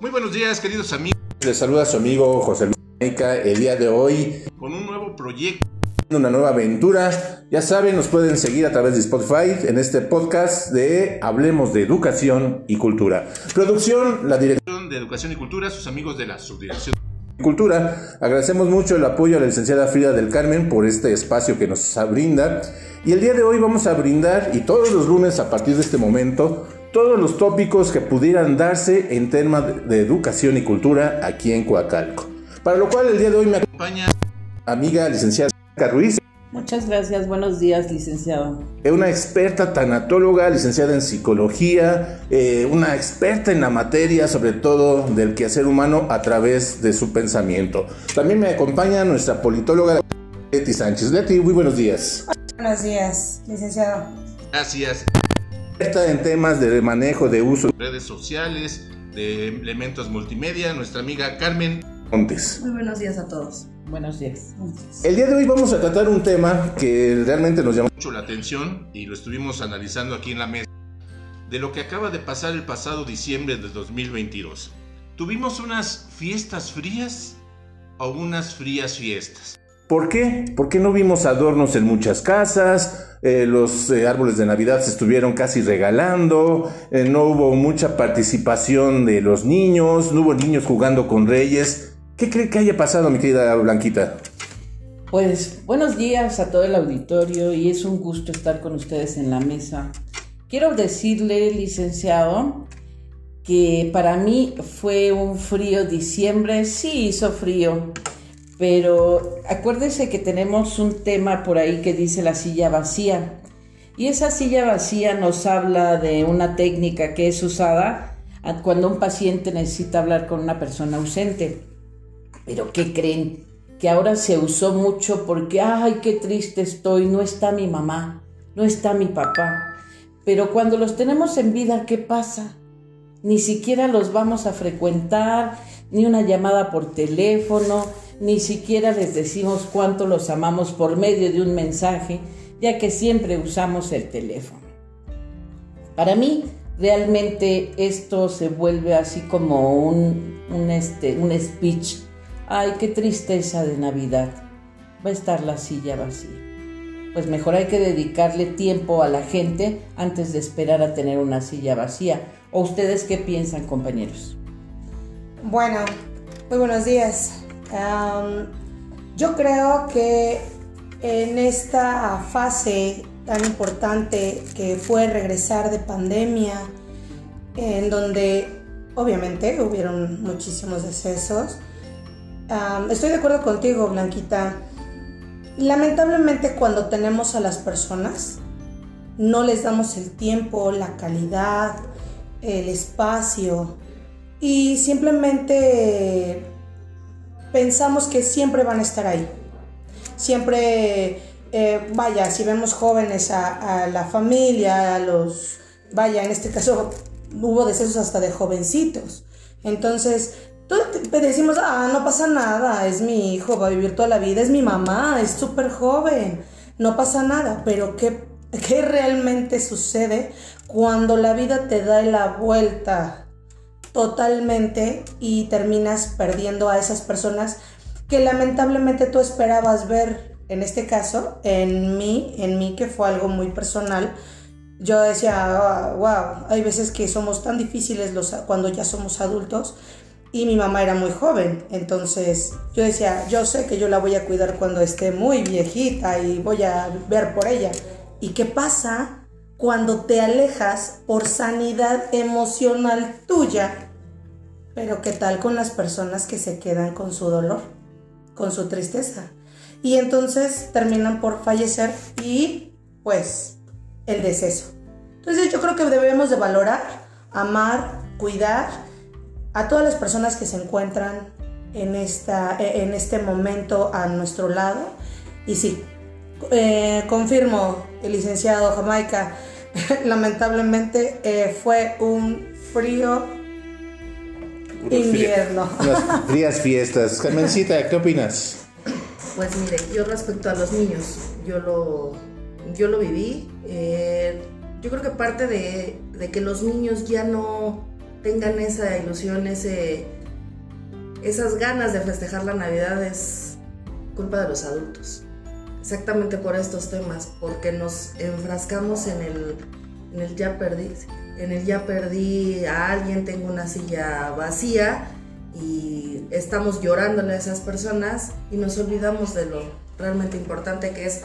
Muy buenos días, queridos amigos. Les saluda su amigo José Luis Meca el día de hoy con un nuevo proyecto. Una nueva aventura. Ya saben, nos pueden seguir a través de Spotify en este podcast de Hablemos de Educación y Cultura. Producción, la Dirección de Educación y Cultura, sus amigos de la Subdirección Cultura. Agradecemos mucho el apoyo a la licenciada Frida del Carmen por este espacio que nos brinda. Y el día de hoy vamos a brindar, y todos los lunes a partir de este momento, todos los tópicos que pudieran darse en temas de educación y cultura aquí en Coacalco. Para lo cual el día de hoy me acompaña amiga licenciada Ruiz. Muchas gracias, buenos días, licenciado. Una experta tanatóloga, licenciada en psicología, eh, una experta en la materia, sobre todo del quehacer humano a través de su pensamiento. También me acompaña nuestra politóloga Leti Sánchez. Leti, muy buenos días. Buenos días, licenciado. Gracias. Experta en temas de manejo de uso de redes sociales, de elementos multimedia, nuestra amiga Carmen Montes. Muy buenos días a todos. Buenos días. El día de hoy vamos a tratar un tema que realmente nos llamó mucho la atención y lo estuvimos analizando aquí en la mesa de lo que acaba de pasar el pasado diciembre de 2022. ¿Tuvimos unas fiestas frías o unas frías fiestas? ¿Por qué? Porque no vimos adornos en muchas casas, eh, los eh, árboles de Navidad se estuvieron casi regalando, eh, no hubo mucha participación de los niños, no hubo niños jugando con reyes. ¿Qué cree que haya pasado, mi querida Blanquita? Pues buenos días a todo el auditorio y es un gusto estar con ustedes en la mesa. Quiero decirle, licenciado, que para mí fue un frío diciembre, sí hizo frío, pero acuérdese que tenemos un tema por ahí que dice la silla vacía. Y esa silla vacía nos habla de una técnica que es usada cuando un paciente necesita hablar con una persona ausente. Pero ¿qué creen? Que ahora se usó mucho porque, ay, qué triste estoy, no está mi mamá, no está mi papá. Pero cuando los tenemos en vida, ¿qué pasa? Ni siquiera los vamos a frecuentar, ni una llamada por teléfono, ni siquiera les decimos cuánto los amamos por medio de un mensaje, ya que siempre usamos el teléfono. Para mí, realmente esto se vuelve así como un, un, este, un speech Ay, qué tristeza de Navidad. Va a estar la silla vacía. Pues mejor hay que dedicarle tiempo a la gente antes de esperar a tener una silla vacía. ¿O ustedes qué piensan, compañeros? Bueno, muy buenos días. Yo creo que en esta fase tan importante que fue regresar de pandemia, en donde obviamente hubieron muchísimos decesos, estoy de acuerdo contigo, Blanquita. Lamentablemente cuando tenemos a las personas, no les damos el tiempo, la calidad, el espacio y simplemente pensamos que siempre van a estar ahí. Siempre, eh, vaya, si vemos jóvenes a, la familia, a los, vaya, en este caso hubo decesos hasta de jovencitos. Entonces, decimos, ah, no pasa nada, es mi hijo, va a vivir toda la vida, es mi mamá, es súper joven, no pasa nada, pero ¿qué, ¿qué realmente sucede cuando la vida te da la vuelta totalmente y terminas perdiendo a esas personas que lamentablemente tú esperabas ver, en este caso, en mí, en mí que fue algo muy personal, yo decía, wow, ah, hay veces que somos tan difíciles los, cuando ya somos adultos y mi mamá era muy joven, entonces yo decía, yo sé que yo la voy a cuidar cuando esté muy viejita y voy a ver por ella. ¿Y qué pasa cuando te alejas por sanidad emocional tuya? Pero ¿qué tal con las personas que se quedan con su dolor, con su tristeza? Y entonces terminan por fallecer y pues el deceso. Entonces yo creo que debemos de valorar, amar, cuidar a todas las personas que se encuentran en, esta, e, en este momento a nuestro lado. Y sí, eh, confirmo, el licenciado Jamaica, lamentablemente eh, fue un frío invierno. Las frías fiestas. Carmencita, ¿qué opinas? Pues mire, yo respecto a los niños, yo lo, yo lo viví. Eh, yo creo que parte de, de que los niños ya no tengan esa ilusión, ese, esas ganas de festejar la Navidad es culpa de los adultos. Exactamente por estos temas, porque nos enfrascamos en el, en el ya perdí, en el ya perdí a alguien, tengo una silla vacía y estamos llorándole a esas personas y nos olvidamos de lo realmente importante que es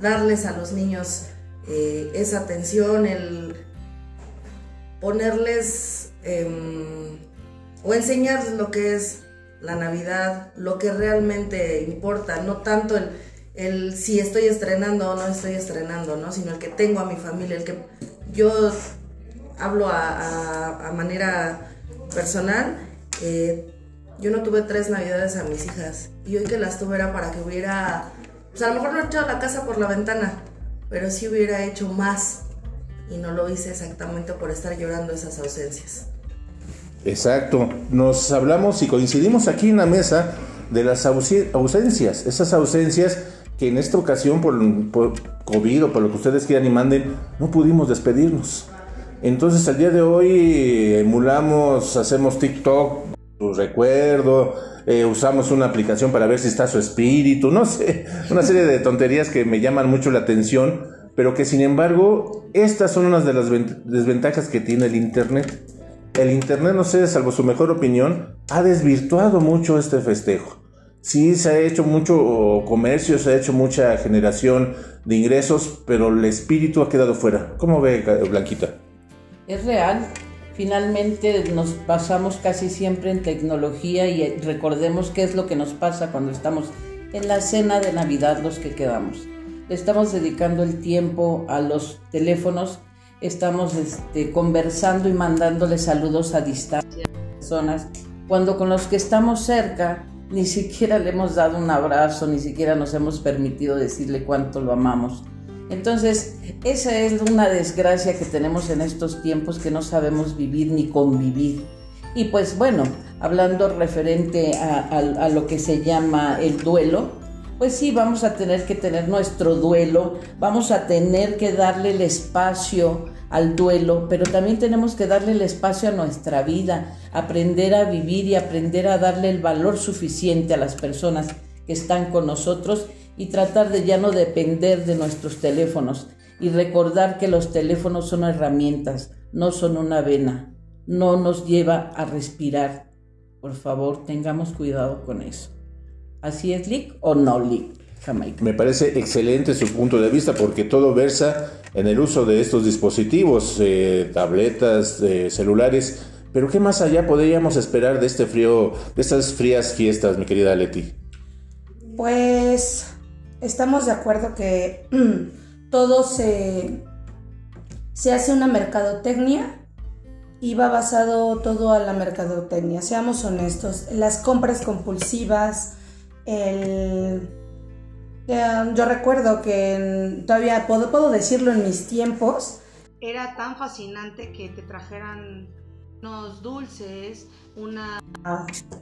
darles a los niños eh, esa atención, el ponerles em, o enseñarles lo que es la Navidad, lo que realmente importa, no tanto el, el si estoy estrenando o no estoy estrenando, ¿no? sino el que tengo a mi familia, el que yo hablo a, manera personal. Eh, yo no tuve tres navidades a mis hijas y hoy que las tuve era para que hubiera, pues a lo mejor no he echado la casa por la ventana, pero sí hubiera hecho más y no lo hice exactamente por estar llorando esas ausencias. Exacto, nos hablamos y coincidimos aquí en la mesa de las ausencias, esas ausencias que en esta ocasión por, por COVID o por lo que ustedes quieran y manden, no pudimos despedirnos. Entonces al día de hoy emulamos, hacemos TikTok, su recuerdo, eh, usamos una aplicación para ver si está su espíritu, no sé, una serie de tonterías que me llaman mucho la atención, pero que sin embargo estas son unas de las desventajas que tiene el Internet. El Internet, no sé, salvo su mejor opinión, ha desvirtuado mucho este festejo. Sí, se ha hecho mucho comercio, se ha hecho mucha generación de ingresos, pero el espíritu ha quedado fuera. ¿Cómo ve, Blanquita? Es real, Finalmente nos pasamos casi siempre en tecnología y recordemos qué es lo que nos pasa cuando estamos en la cena de Navidad los que quedamos. estamos dedicando el tiempo a los teléfonos, estamos este, conversando y mandándole saludos a distancia a personas, cuando con los que estamos cerca ni siquiera le hemos dado un abrazo, ni siquiera nos hemos permitido decirle cuánto lo amamos. Entonces, esa es una desgracia que tenemos en estos tiempos que no sabemos vivir ni convivir. Y pues bueno, hablando referente a, lo que se llama el duelo, pues sí, vamos a tener que tener nuestro duelo, vamos a tener que darle el espacio al duelo, pero también tenemos que darle el espacio a nuestra vida, aprender a vivir y aprender a darle el valor suficiente a las personas que están con nosotros y tratar de ya no depender de nuestros teléfonos y recordar que los teléfonos son herramientas, no son una vena, no nos lleva a respirar. Por favor, tengamos cuidado con eso. ¿Así es, Lick o no, Lick? Me parece excelente su punto de vista porque todo versa en el uso de estos dispositivos, eh, tabletas, eh, celulares. Pero ¿qué más allá podríamos esperar de este frío, de estas frías fiestas, mi querida Leti? Pues estamos de acuerdo que todo se, se hace una mercadotecnia y va basado todo a la mercadotecnia. Seamos honestos, las compras compulsivas, el... Yo recuerdo que todavía puedo, puedo decirlo en mis tiempos, era tan fascinante que te trajeran unos dulces, una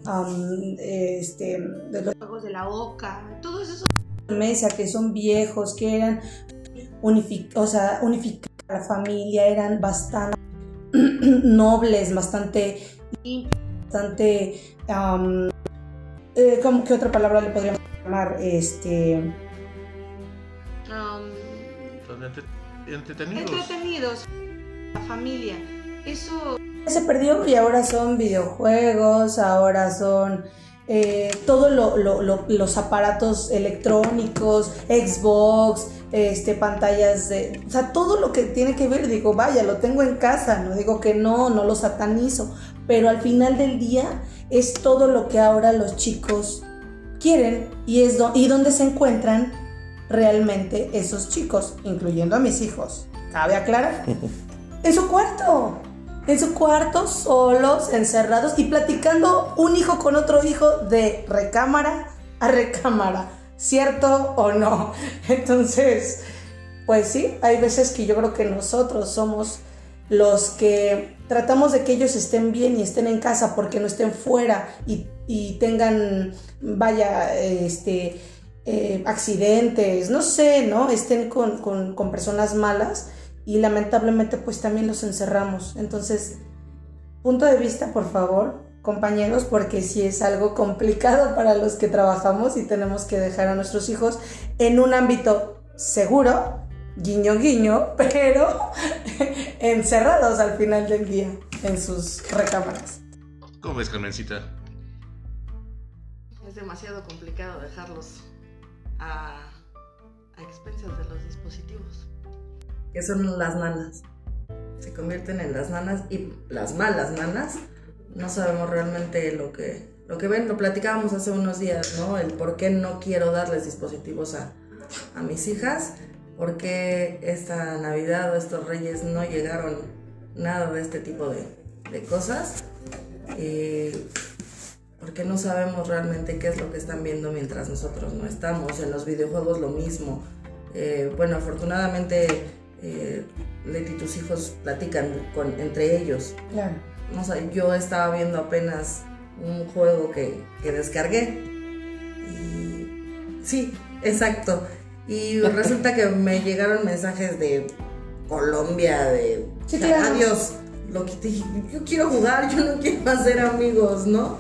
um, este, de los juegos de la boca, todos esos mesa que son viejos, que eran unific o sea, unificar la familia, eran bastante nobles, bastante bastante um, eh, ¿cómo, ¿qué otra palabra le podríamos llamar? Este um, entretenidos. Entretenidos, la familia. Eso se perdió y ahora son videojuegos, ahora son eh, todos los aparatos electrónicos, Xbox, este, pantallas de... O sea, todo lo que tiene que ver, digo, vaya, lo tengo en casa, no digo que no, no lo satanizo, pero al final del día es todo lo que ahora los chicos quieren y es y donde se encuentran realmente esos chicos, incluyendo a mis hijos. ¿Cabe aclarar? en su cuarto en su cuarto, solos, encerrados y platicando un hijo con otro hijo de recámara a recámara, ¿cierto o no? Entonces, pues sí, hay veces que yo creo que nosotros somos los que tratamos de que ellos estén bien y estén en casa porque no estén fuera y, tengan, vaya, este, eh, accidentes, no sé, ¿no? Estén con, con personas malas y lamentablemente pues también los encerramos. Entonces, punto de vista, por favor, compañeros, porque sí es algo complicado para los que trabajamos y tenemos que dejar a nuestros hijos en un ámbito seguro, guiño guiño, pero encerrados al final del día en sus recámaras. ¿Cómo ves, Carmencita? Es demasiado complicado dejarlos a, a expensas de los dispositivos. Que son las nanas. Se convierten en las nanas y las malas nanas no sabemos realmente lo que, lo que ven. Lo platicábamos hace unos días, ¿no? El por qué no quiero darles dispositivos a, a mis hijas, por qué esta Navidad o estos reyes no llegaron nada de este tipo de, de cosas. Eh, porque no sabemos realmente qué es lo que están viendo mientras nosotros no estamos. En los videojuegos lo mismo. Eh, bueno, afortunadamente eh, Leti y tus hijos platican con, entre ellos. Claro. No sé, yo estaba viendo apenas un juego que, que descargué. Y sí, exacto. Y resulta que me llegaron mensajes de Colombia, de Sí, claro. adiós. Lo quité y dije, yo quiero jugar, yo no quiero hacer amigos, ¿no?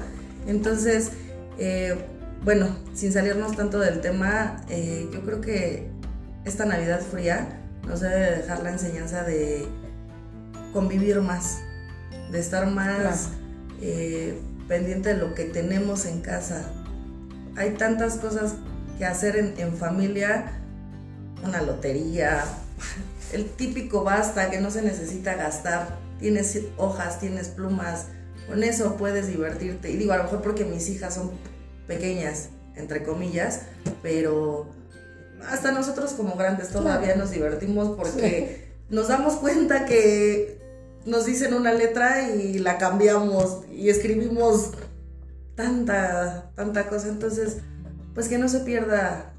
Entonces, eh, bueno, sin salirnos tanto del tema, eh, yo creo que esta Navidad fría nos debe dejar la enseñanza de convivir más, de estar más Claro. eh, pendiente de lo que tenemos en casa. Hay tantas cosas que hacer en, en familia, una lotería, el típico basta que no se necesita gastar, tienes hojas, tienes plumas, con eso puedes divertirte. Y digo, a lo mejor porque mis hijas son pequeñas, entre comillas, pero hasta nosotros como grandes todavía Claro. nos divertimos porque nos damos cuenta que nos dicen una letra y la cambiamos y escribimos tanta, tanta cosa. Entonces, pues que no se pierda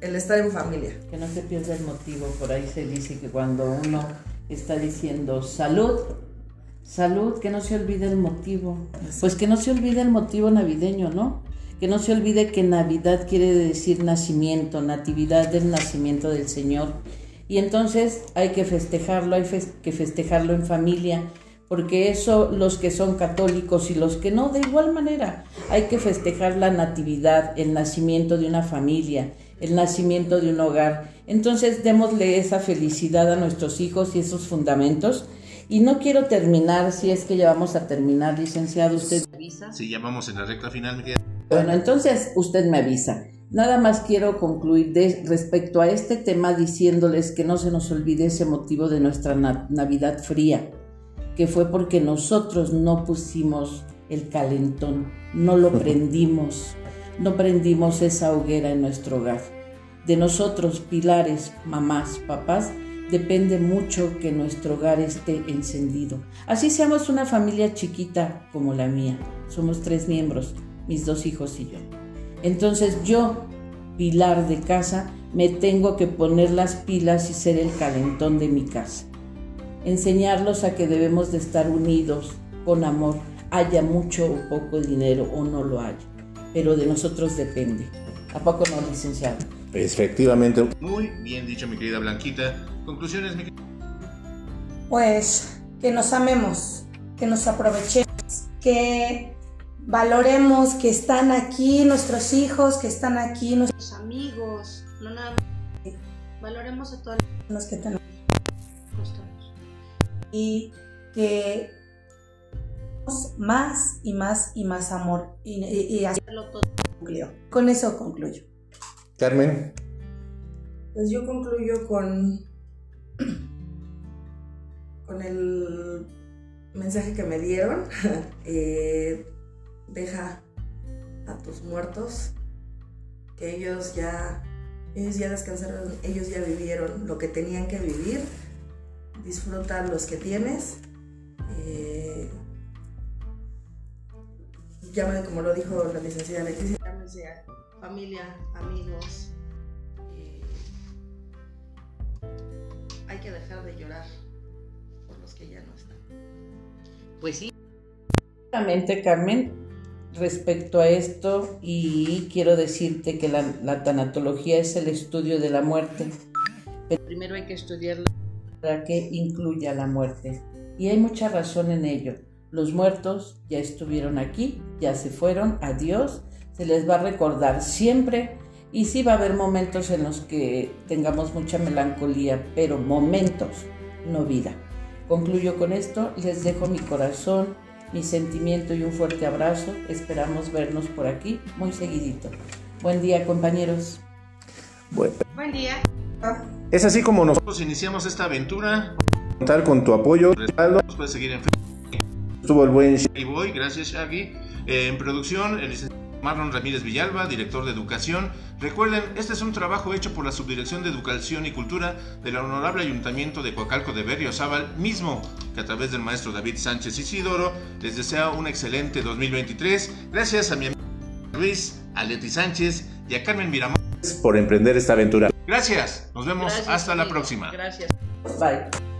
el estar en familia. Que no se pierda el motivo. Por ahí se dice que cuando uno está diciendo salud, salud, que no se olvide el motivo. Pues que no se olvide el motivo navideño, ¿no? Que no se olvide que Navidad quiere decir nacimiento, natividad del nacimiento del Señor. Y entonces hay que festejarlo, hay que festejarlo en familia, porque eso los que son católicos y los que no, de igual manera, hay que festejar la natividad, el nacimiento de una familia, el nacimiento de un hogar. Entonces démosle esa felicidad a nuestros hijos y esos fundamentos. Y no quiero terminar, si es que ya vamos a terminar, licenciado, usted avisa. Si ya vamos en la recta final, mi. Bueno, entonces usted me avisa. Nada más quiero concluir de- respecto a este tema diciéndoles que no se nos olvide ese motivo de nuestra na- Navidad fría, que fue porque nosotros no pusimos el calentón, no lo prendimos, no prendimos esa hoguera en nuestro hogar. De nosotros, pilares, mamás, papás, depende mucho que nuestro hogar esté encendido. Así seamos una familia chiquita como la mía. Somos tres miembros, mis dos hijos y yo. Entonces yo, pilar de casa, me tengo que poner las pilas y ser el calentón de mi casa. Enseñarlos a que debemos de estar unidos, con amor, haya mucho o poco dinero o no lo haya. Pero de nosotros depende. ¿A poco no, licenciado? Efectivamente. Muy bien dicho, mi querida Blanquita. Conclusiones, mi querida. Pues que nos amemos, que nos aprovechemos, que valoremos que están aquí nuestros hijos, que están aquí nuestros amigos, no nada más. Valoremos a todas las personas que tenemos. Y que más y más y más amor y, y- y hacerlo todo. Con eso concluyo. Carmen. Pues yo concluyo con, con el mensaje que me dieron. Eh, deja a tus muertos, que ellos ya, ellos ya descansaron, ellos ya vivieron lo que tenían que vivir. Disfruta los que tienes. Eh, como lo dijo la licenciada Leticia, llámense a familia, amigos. eh, hay que dejar de llorar por los que ya no están. Pues sí. Exactamente, Carmen, respecto a esto, y quiero decirte que la, tanatología es el estudio de la muerte. Pero primero hay que estudiarla para que incluya la muerte. y hay mucha razón en ello. Los muertos ya estuvieron aquí, ya se fueron, adiós, se les va a recordar siempre y sí va a haber momentos en los que tengamos mucha melancolía, pero momentos, no vida. Concluyo con esto, les dejo mi corazón, mi sentimiento y un fuerte abrazo. Esperamos vernos por aquí muy seguidito. Buen día compañeros. Bueno, Buen día. es así como nos Nosotros iniciamos esta aventura. contar con tu apoyo. Respaldo. Nos puedes seguir en Facebook. Estuvo el buen Ahí voy, gracias Shaggy. Eh, en producción, el licenciado Marlon Ramírez Villalba, director de Educación. Recuerden, este es un trabajo hecho por la Subdirección de Educación y Cultura del Honorable Ayuntamiento de Coacalco de Berriozábal, mismo que a través del maestro David Sánchez Isidoro les desea un excelente 2023. Gracias a mi amigo Luis, a Leti Sánchez y a Carmen Miramón. por emprender esta aventura. Gracias, nos vemos Gracias, hasta la próxima. Gracias. Bye.